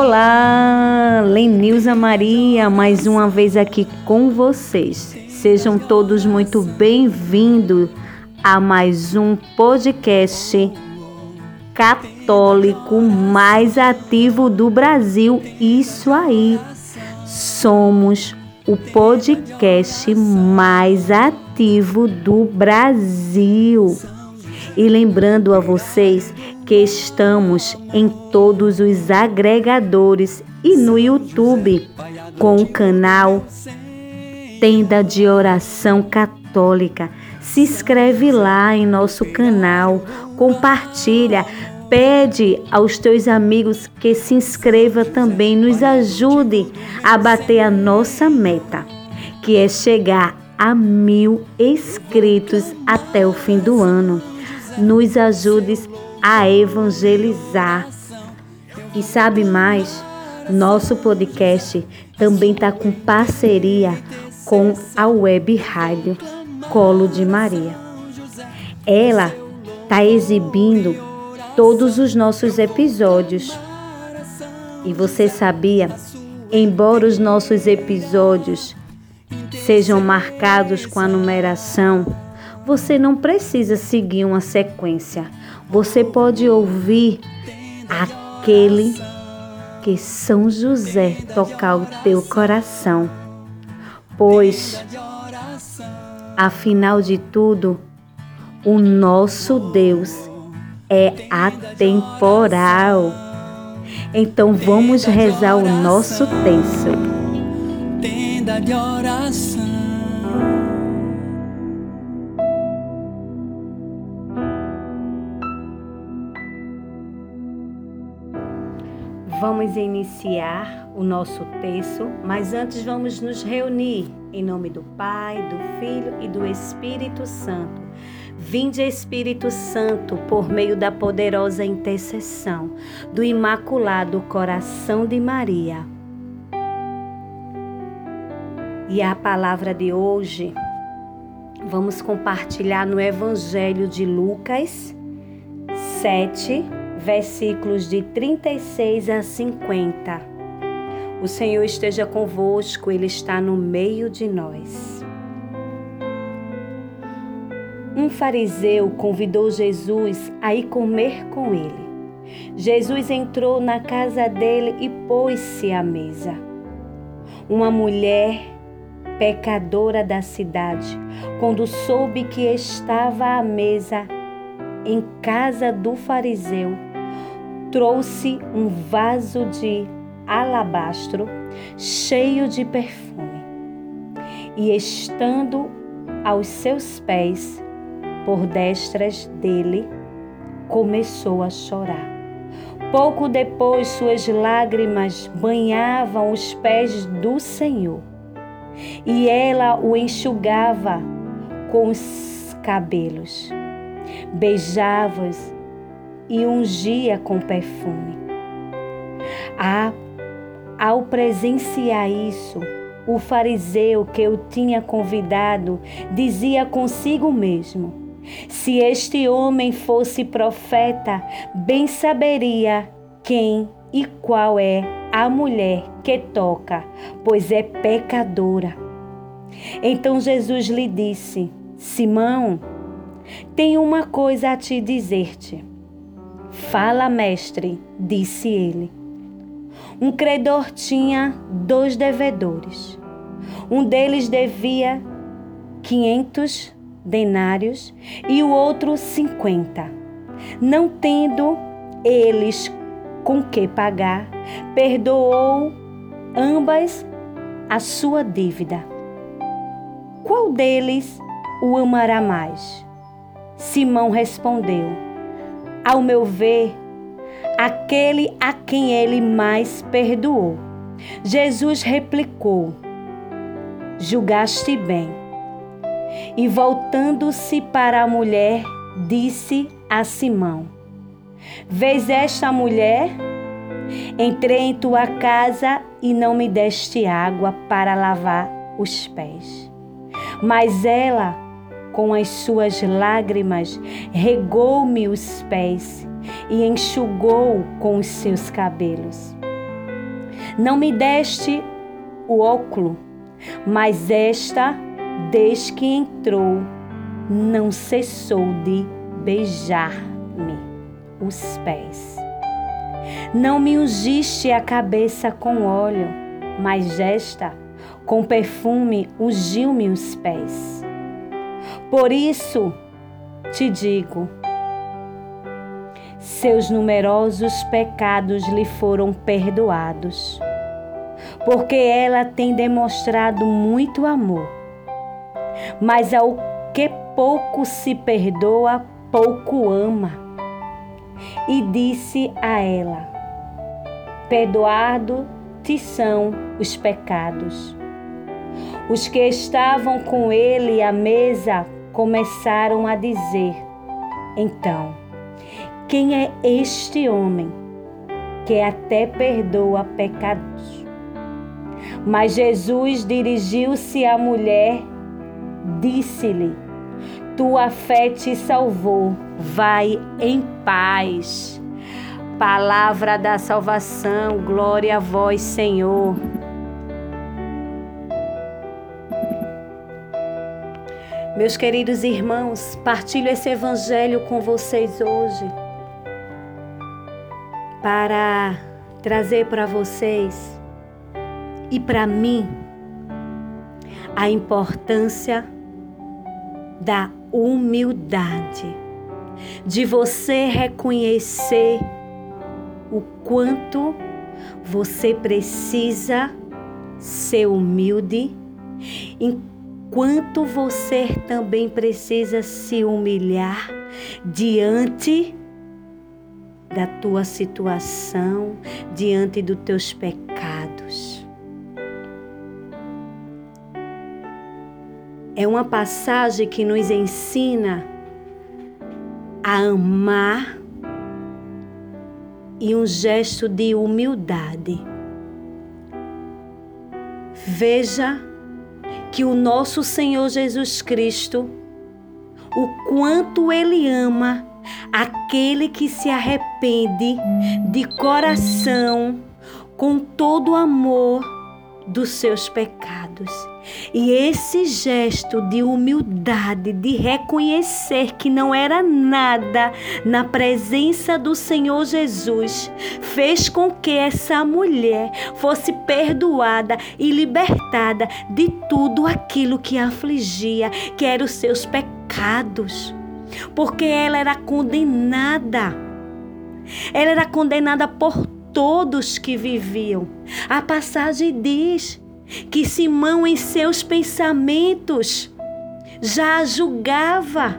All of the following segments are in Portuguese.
Olá, Lenilza Maria, mais uma vez aqui com vocês. Sejam todos muito bem-vindos a mais um podcast católico mais ativo do Brasil. Isso aí. Somos o podcast mais ativo do Brasil. E lembrando a vocês que estamos em todos os agregadores e no YouTube com o canal Tenda de Oração Católica. Se inscreve lá em nosso canal, compartilha, pede aos teus amigos que se inscreva também, nos ajude a bater a nossa meta, que é chegar a mil inscritos até o fim do ano. Nos ajude a evangelizar. E sabe mais? Nosso podcast também está com parceria com a Web Rádio Colo de Maria. Ela está exibindo todos os nossos episódios. E você sabia? Embora os nossos episódios sejam marcados com a numeração, você não precisa seguir uma sequência. Você pode ouvir aquele que São José tocar o teu coração. Pois, afinal de tudo, o nosso Deus é atemporal. Então vamos rezar o nosso texto. Tenda de oração. Vamos iniciar o nosso texto, mas antes vamos nos reunir em nome do Pai, do Filho e do Espírito Santo. Vinde, Espírito Santo, por meio da poderosa intercessão do Imaculado Coração de Maria. E a palavra de hoje vamos compartilhar no Evangelho de Lucas 7, versículos de 36 a 50. O Senhor esteja convosco, Ele está no meio de nós. Um fariseu convidou Jesus a ir comer com ele. Jesus entrou na casa dele e pôs-se à mesa. Uma mulher pecadora da cidade, quando soube que estava à mesa em casa do fariseu, trouxe um vaso de alabastro cheio de perfume. E estando aos seus pés, por destras dele, começou a chorar. Pouco depois, suas lágrimas banhavam os pés do Senhor, e ela o enxugava com os cabelos, beijava-os e ungia com perfume. Ah, ao presenciar isso, o fariseu que eu tinha convidado dizia consigo mesmo: Se este homem fosse profeta, bem saberia quem e qual é a mulher que toca, pois é pecadora. Então Jesus lhe disse: Simão, tenho uma coisa a te dizer-te. Fala, mestre, disse ele. Um credor tinha dois devedores. Um deles devia quinhentos denários e o outro cinquenta. Não tendo eles com que pagar, perdoou ambas a sua dívida. Qual deles o amará mais? Simão respondeu ao meu ver, aquele a quem ele mais perdoou. Jesus replicou: Julgaste bem. E voltando-se para a mulher, disse a Simão: Vês esta mulher? Entrei em tua casa e não me deste água para lavar os pés. Mas ela com as suas lágrimas, regou-me os pés e enxugou com os seus cabelos. Não me deste o óculo, mas esta, desde que entrou, não cessou de beijar-me os pés. Não me ungiste a cabeça com óleo, mas esta, com perfume, ungiu-me os pés. Por isso te digo, seus numerosos pecados lhe foram perdoados, porque ela tem demonstrado muito amor. Mas ao que pouco se perdoa, pouco ama. E disse a ela: Perdoado te são os pecados. Os que estavam com ele à mesa começaram a dizer: Então, quem é este homem que até perdoa pecados? Mas Jesus dirigiu-se à mulher, disse-lhe: Tua fé te salvou, vai em paz. Palavra da salvação, glória a vós, Senhor. Meus queridos irmãos, partilho esse evangelho com vocês hoje para trazer para vocês e para mim a importância da humildade, de você reconhecer o quanto você precisa ser humilde, enquanto você também precisa se humilhar diante da tua situação, diante dos teus pecados. É uma passagem que nos ensina a amar e um gesto de humildade. Veja que o nosso Senhor Jesus Cristo, o quanto Ele ama aquele que se arrepende de coração, com todo o amor dos seus pecados. E esse gesto de humildade, de reconhecer que não era nada na presença do Senhor Jesus, fez com que essa mulher fosse perdoada e libertada de tudo aquilo que a afligia, que eram os seus pecados. Porque ela era condenada. Ela era condenada por todos que viviam. A passagem diz que Simão, em seus pensamentos, já julgava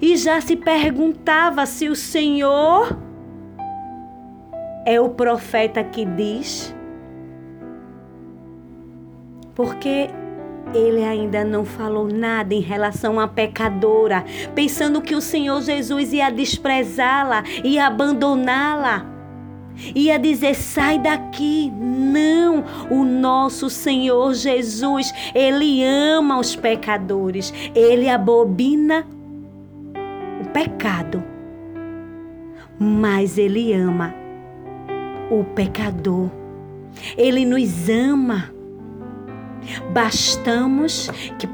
e já se perguntava se o Senhor é o profeta que diz. Porque ele ainda não falou nada em relação à pecadora, pensando que o Senhor Jesus ia desprezá-la, ia abandoná-la ia dizer: sai daqui. Não, o nosso Senhor Jesus, Ele ama os pecadores, Ele abobina o pecado, mas Ele ama o pecador, Ele nos ama. Bastamos que,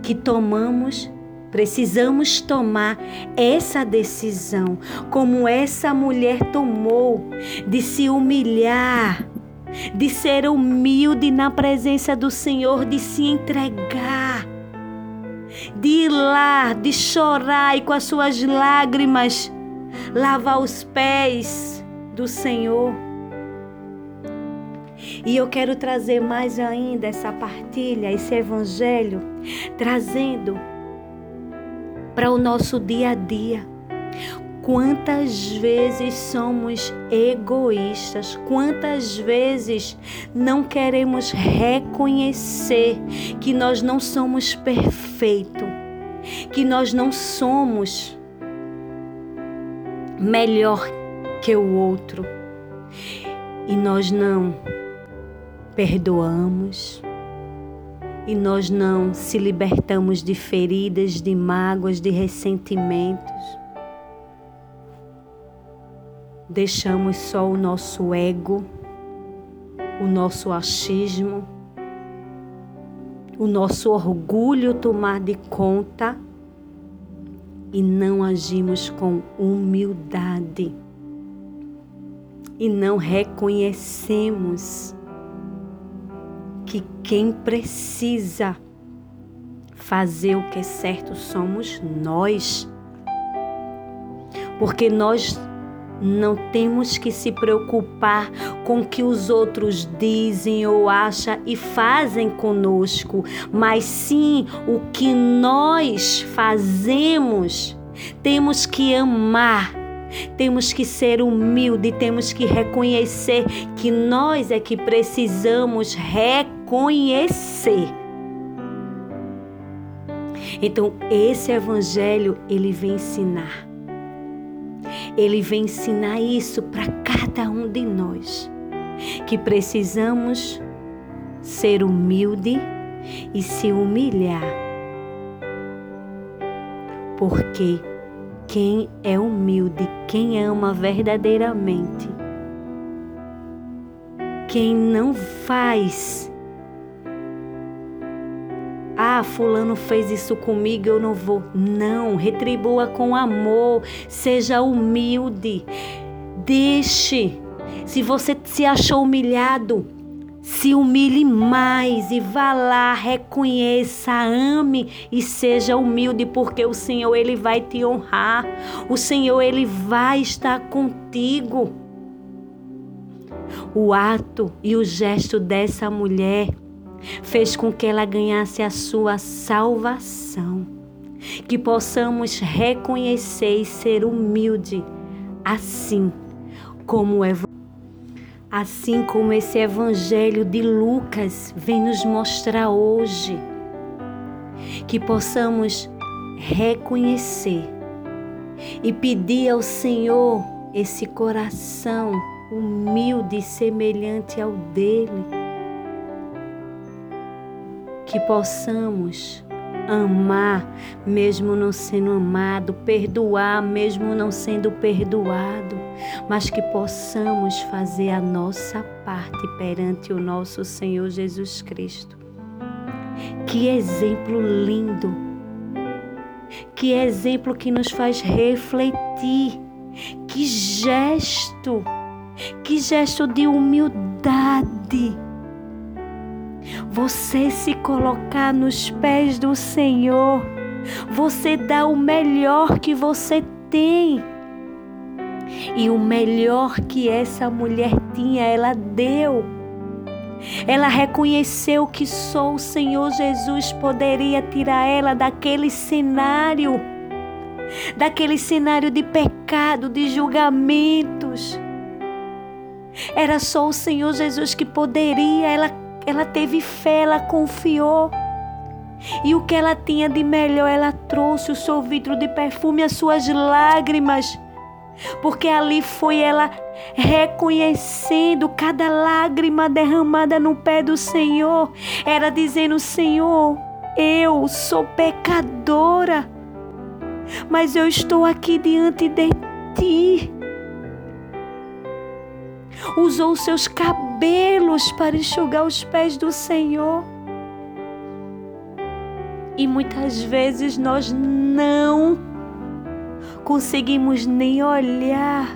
que tomamos Precisamos tomar essa decisão, como essa mulher tomou, de se humilhar, de ser humilde na presença do Senhor, de se entregar, de ir lá, de chorar e com as suas lágrimas lavar os pés do Senhor. E eu quero trazer mais ainda essa partilha, esse evangelho, trazendo para o nosso dia a dia. Quantas vezes somos egoístas, quantas vezes não queremos reconhecer que nós não somos perfeitos, que nós não somos melhor que o outro e nós não perdoamos e nós não se libertamos de feridas, de mágoas, de ressentimentos. Deixamos só o nosso ego o nosso achismo, o nosso orgulho tomar de conta e não agimos com humildade e não reconhecemos que quem precisa fazer o que é certo somos nós. Porque nós não temos que se preocupar com o que os outros dizem ou acham e fazem conosco, mas sim o que nós fazemos. Temos que amar, temos que ser humilde, temos que reconhecer que nós é que precisamos reconhecer. Então, esse evangelho ele vem ensinar ele vem ensinar isso para cada um de nós, que precisamos ser humilde e se humilhar. Porque quem é humilde, quem ama verdadeiramente, quem não faz ah, fulano fez isso comigo, eu não vou. Não, retribua com amor, seja humilde. Deixe. Se você se achou humilhado, se humilhe mais e vá lá, reconheça, ame e seja humilde, porque o Senhor ele vai te honrar. O Senhor ele vai estar contigo. O ato e o gesto dessa mulher fez com que ela ganhasse a sua salvação. Que possamos reconhecer e ser humilde, assim como o assim como esse evangelho de Lucas vem nos mostrar hoje. Que possamos reconhecer e pedir ao Senhor esse coração humilde e semelhante ao dele que possamos amar mesmo não sendo amado, perdoar mesmo não sendo perdoado, mas que possamos fazer a nossa parte perante o nosso Senhor Jesus Cristo. Que exemplo lindo! Que exemplo que nos faz refletir! Que gesto! Que gesto de humildade! Você se colocar nos pés do Senhor, você dá o melhor que você tem. E o melhor que essa mulher tinha, ela deu. Ela reconheceu que só o Senhor Jesus poderia tirar ela daquele cenário, daquele cenário de pecado, de julgamentos. Era só o Senhor Jesus que poderia. Ela ela teve fé, ela confiou. E o que ela tinha de melhor, ela trouxe o seu vidro de perfume, as suas lágrimas. Porque ali foi ela reconhecendo cada lágrima derramada no pé do Senhor. Era dizendo: Senhor, eu sou pecadora, mas eu estou aqui diante de ti usou seus cabelos para enxugar os pés do Senhor. E muitas vezes nós não conseguimos nem olhar,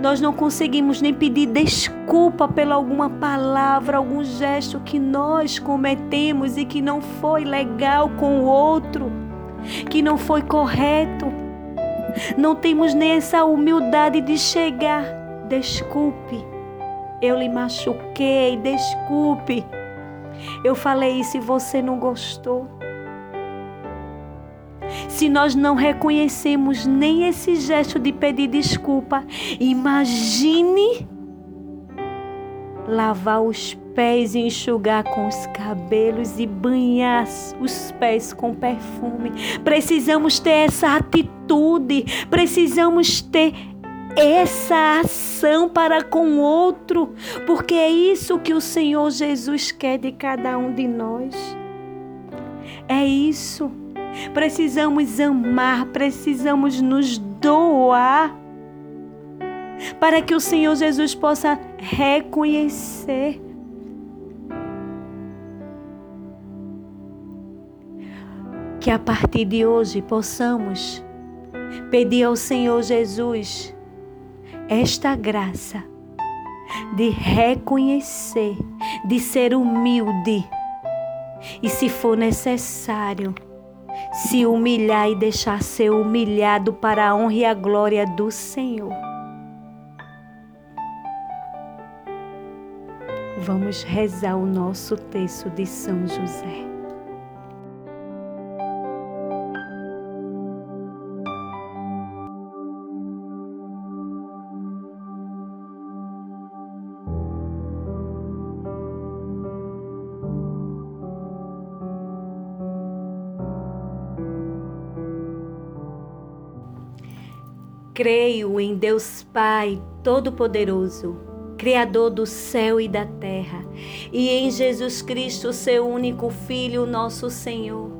nós não conseguimos nem pedir desculpa pela alguma palavra, algum gesto que nós cometemos e que não foi legal com o outro, que não foi correto. Não temos nem essa humildade de chegar Desculpe, eu lhe machuquei, desculpe. Eu falei isso e você não gostou. Se nós não reconhecemos nem esse gesto de pedir desculpa, imagine lavar os pés e enxugar com os cabelos e banhar os pés com perfume. Precisamos ter essa atitude, precisamos ter essa ação para com o outro, porque é isso que o Senhor Jesus quer de cada um de nós. É isso. Precisamos amar, precisamos nos doar. para que o Senhor Jesus possa reconhecer. Que a partir de hoje possamos pedir ao Senhor Jesus esta graça de reconhecer, de ser humilde e, se for necessário, se humilhar e deixar ser humilhado para a honra e a glória do Senhor. Vamos rezar o nosso texto de São José. Creio em Deus Pai Todo-Poderoso, Criador do céu e da terra, e em Jesus Cristo, seu único Filho, nosso Senhor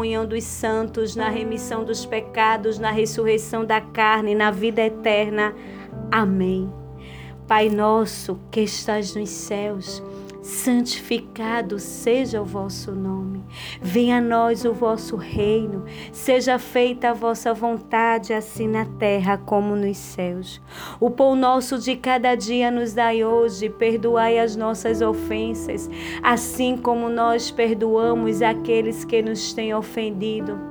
comunhão dos santos, na remissão dos pecados, na ressurreição da carne, na vida eterna. Amém. Pai nosso que estás nos céus, santificado seja o vosso nome. Venha a nós o vosso reino. Seja feita a vossa vontade, assim na terra como nos céus. O pão nosso de cada dia nos dai hoje. Perdoai as nossas ofensas, assim como nós perdoamos aqueles que nos têm ofendido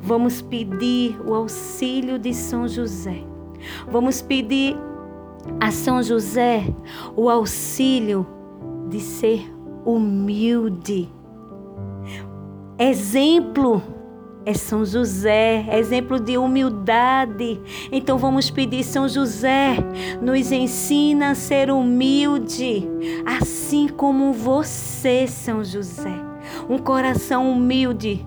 Vamos pedir o auxílio de São José. Vamos pedir a São José o auxílio de ser humilde. Exemplo é São José, exemplo de humildade. Então vamos pedir, São José, nos ensina a ser humilde, assim como você, São José. Um coração humilde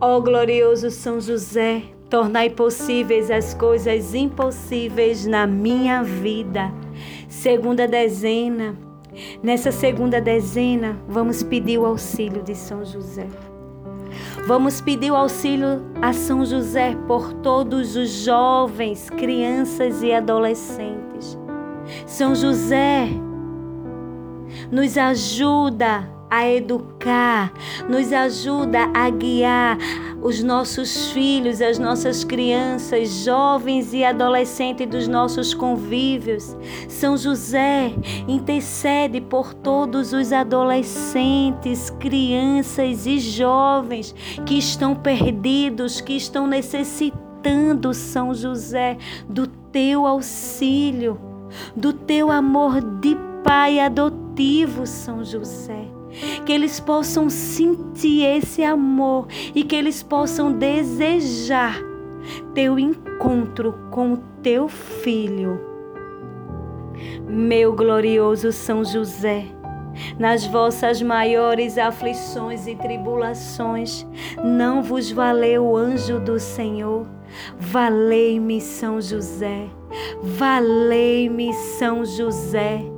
Ó glorioso São José, tornai possíveis as coisas impossíveis na minha vida. Segunda dezena. Nessa segunda dezena, vamos pedir o auxílio de São José. Vamos pedir o auxílio a São José por todos os jovens, crianças e adolescentes. São José, nos ajuda a educar, nos ajuda a guiar os nossos filhos, as nossas crianças, jovens e adolescentes dos nossos convívios. São José intercede por todos os adolescentes, crianças e jovens que estão perdidos, que estão necessitando, São José, do teu auxílio, do teu amor de Pai adotivo, São José que eles possam sentir esse amor e que eles possam desejar teu encontro com o teu filho. Meu glorioso São José, nas vossas maiores aflições e tribulações, não vos valeu o anjo do Senhor? Valei-me, São José, valei-me, São José.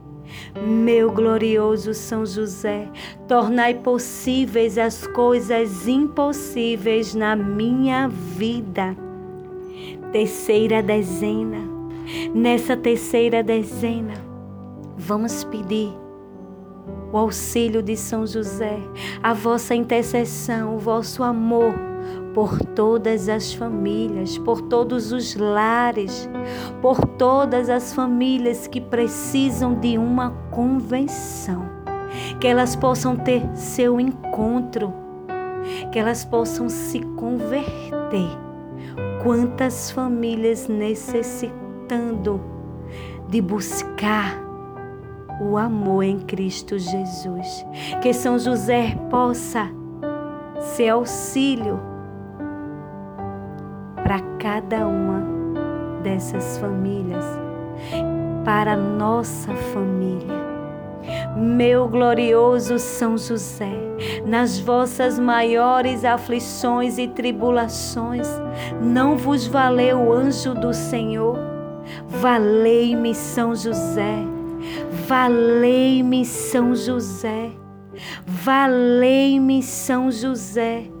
Meu glorioso São José, tornai possíveis as coisas impossíveis na minha vida. Terceira dezena. Nessa terceira dezena, vamos pedir o auxílio de São José, a vossa intercessão, o vosso amor por todas as famílias, por todos os lares, por todas as famílias que precisam de uma convenção, que elas possam ter seu encontro, que elas possam se converter. Quantas famílias necessitando de buscar o amor em Cristo Jesus. Que São José possa ser auxílio para cada uma dessas famílias, para nossa família. Meu glorioso São José, nas vossas maiores aflições e tribulações, não vos valeu o anjo do Senhor? Valei-me, São José, valei-me, São José, valei-me, São José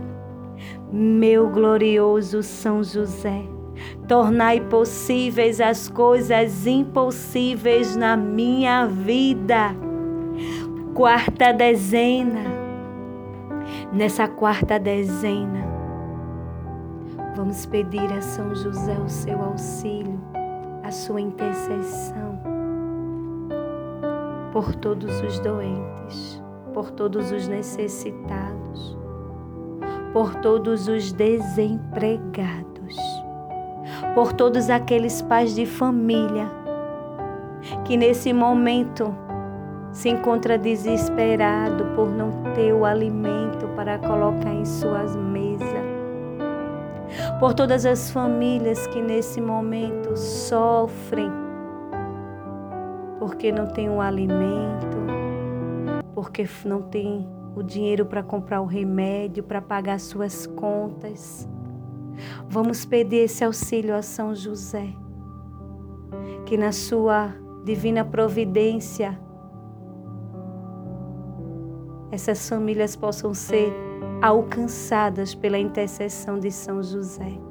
Meu glorioso São José, tornai possíveis as coisas impossíveis na minha vida. Quarta dezena. Nessa quarta dezena, vamos pedir a São José o seu auxílio, a sua intercessão por todos os doentes, por todos os necessitados por todos os desempregados, por todos aqueles pais de família que nesse momento se encontra desesperado por não ter o alimento para colocar em suas mesas. Por todas as famílias que nesse momento sofrem porque não tem o alimento, porque não tem o dinheiro para comprar o remédio, para pagar suas contas. Vamos pedir esse auxílio a São José, que na sua divina providência essas famílias possam ser alcançadas pela intercessão de São José.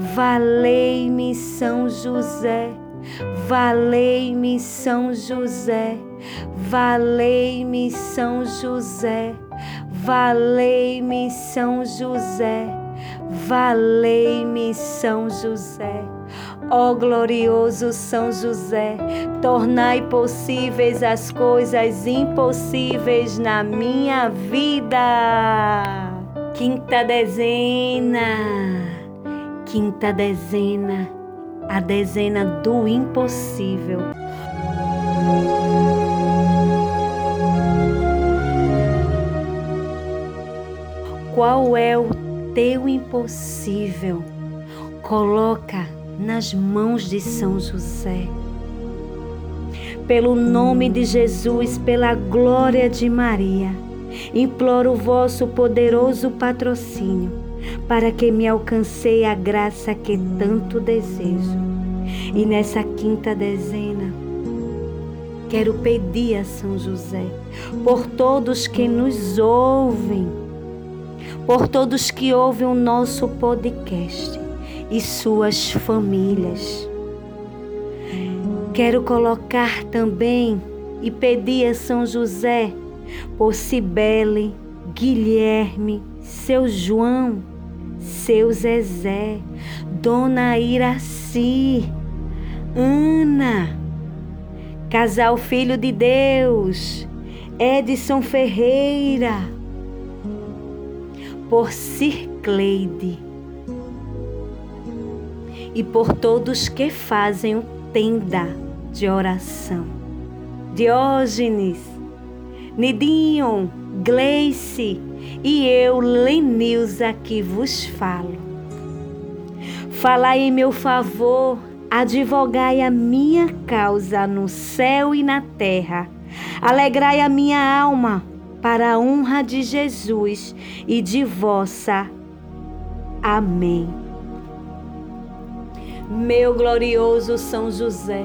Valei-me São José, valei-me São José, valei-me São José, valei-me São José, valei-me São José. Ó oh, glorioso São José, tornai possíveis as coisas impossíveis na minha vida. Quinta dezena quinta dezena, a dezena do impossível. Qual é o teu impossível? Coloca nas mãos de São José. Pelo nome de Jesus, pela glória de Maria, imploro o vosso poderoso patrocínio para que me alcancei a graça que tanto desejo. E nessa quinta dezena, quero pedir a São José por todos que nos ouvem, por todos que ouvem o nosso podcast e suas famílias. Quero colocar também e pedir a São José por Cibele, Guilherme, seu João, seu Zezé, Dona Iraci, Ana, Casal Filho de Deus, Edson Ferreira, por Circleide e por todos que fazem o tenda de oração. Diógenes, Nidinho, Gleice e eu, Lenilza, que vos falo. Falai em meu favor, advogai a minha causa no céu e na terra. Alegrai a minha alma para a honra de Jesus e de vossa. Amém. Meu glorioso São José,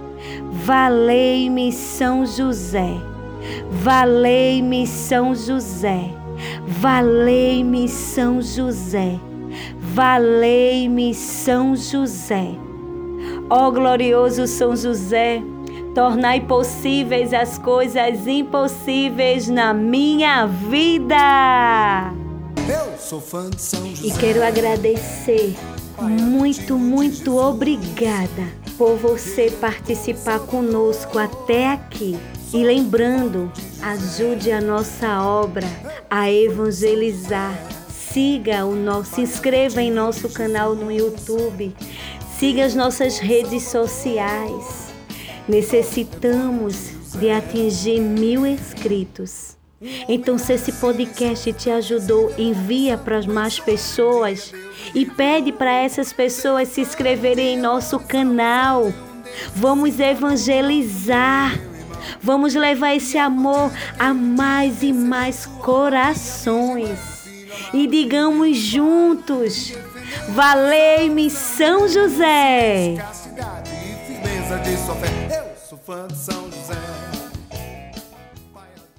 Valei-me São José. Valei-me São José. Valei-me São José. Valei-me São José. Ó glorioso São José, tornai possíveis as coisas impossíveis na minha vida. Eu sou fã de São José. E quero agradecer muito, muito obrigada por você participar conosco até aqui. E lembrando, ajude a nossa obra a evangelizar. Siga o nosso, se inscreva em nosso canal no YouTube. Siga as nossas redes sociais. Necessitamos de atingir mil inscritos. Então, se esse podcast te ajudou, envia para mais pessoas e pede para essas pessoas se inscreverem em nosso canal. Vamos evangelizar. Vamos levar esse amor a mais e mais corações. E digamos juntos: Valei-me São José. Eu sou fã de São